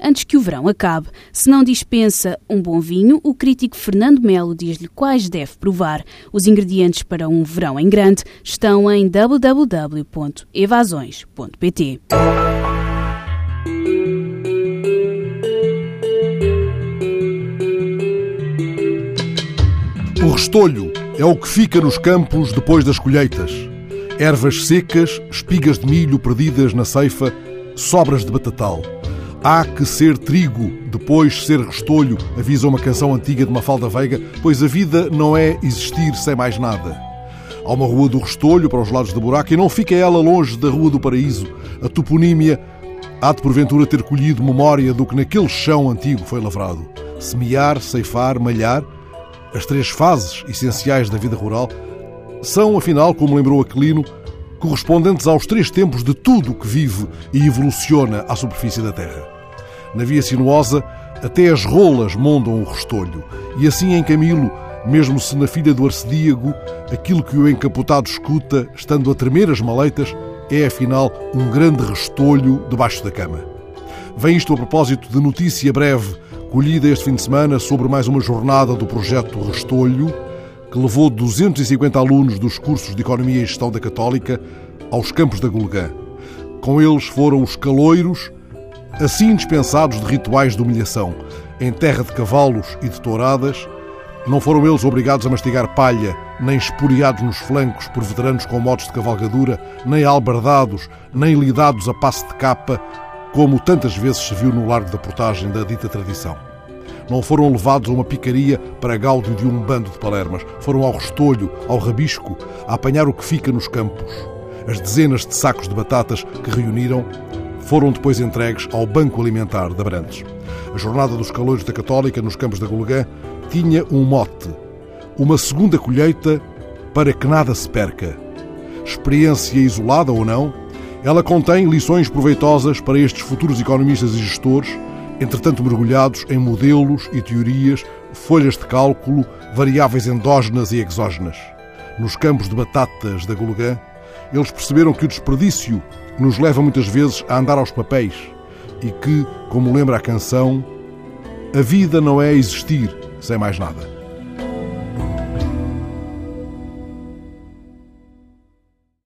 antes que o verão acabe. Se não dispensa um bom vinho, o crítico Fernando Melo diz-lhe quais deve provar. Os ingredientes para um verão em grande estão em www.evasões.pt. O restolho é o que fica nos campos depois das colheitas. Ervas secas, espigas de milho perdidas na ceifa, sobras de batatal. Há que ser trigo, depois ser restolho, avisa uma canção antiga de Mafalda Veiga, pois a vida não é existir sem mais nada. Há uma rua do Restolho para os lados da buraca e não fica ela longe da Rua do Paraíso. A toponímia há de porventura ter colhido memória do que naquele chão antigo foi lavrado. Semear, ceifar, malhar, as três fases essenciais da vida rural, são, afinal, como lembrou Aquilino, correspondentes aos três tempos de tudo que vive e evoluciona à superfície da Terra. Na via sinuosa, até as rolas mondam o restolho, e assim em Camilo, mesmo se na filha do arcedíago, aquilo que o encapotado escuta, estando a tremer as maleitas, é afinal um grande restolho debaixo da cama. Vem isto a propósito de notícia breve, colhida este fim de semana sobre mais uma jornada do projeto Restolho, que levou 250 alunos dos cursos de Economia e Gestão da Católica aos campos da Gulgã. Com eles foram os caloiros, assim dispensados de rituais de humilhação, em terra de cavalos e de touradas, não foram eles obrigados a mastigar palha, nem esporiados nos flancos por veteranos com motos de cavalgadura, nem albardados, nem lidados a passe de capa, como tantas vezes se viu no largo da portagem da dita tradição. Não foram levados a uma picaria para gáudio de um bando de palermas. Foram ao restolho, ao rabisco, a apanhar o que fica nos campos. As dezenas de sacos de batatas que reuniram foram depois entregues ao Banco Alimentar de Abrantes. A Jornada dos Calores da Católica nos Campos da Gulgã tinha um mote: uma segunda colheita para que nada se perca. Experiência isolada ou não, ela contém lições proveitosas para estes futuros economistas e gestores, entretanto mergulhados em modelos e teorias, folhas de cálculo, variáveis endógenas e exógenas. Nos campos de batatas da Gulgã, eles perceberam que o desperdício nos leva muitas vezes a andar aos papéis e que, como lembra a canção, a vida não é existir sem mais nada.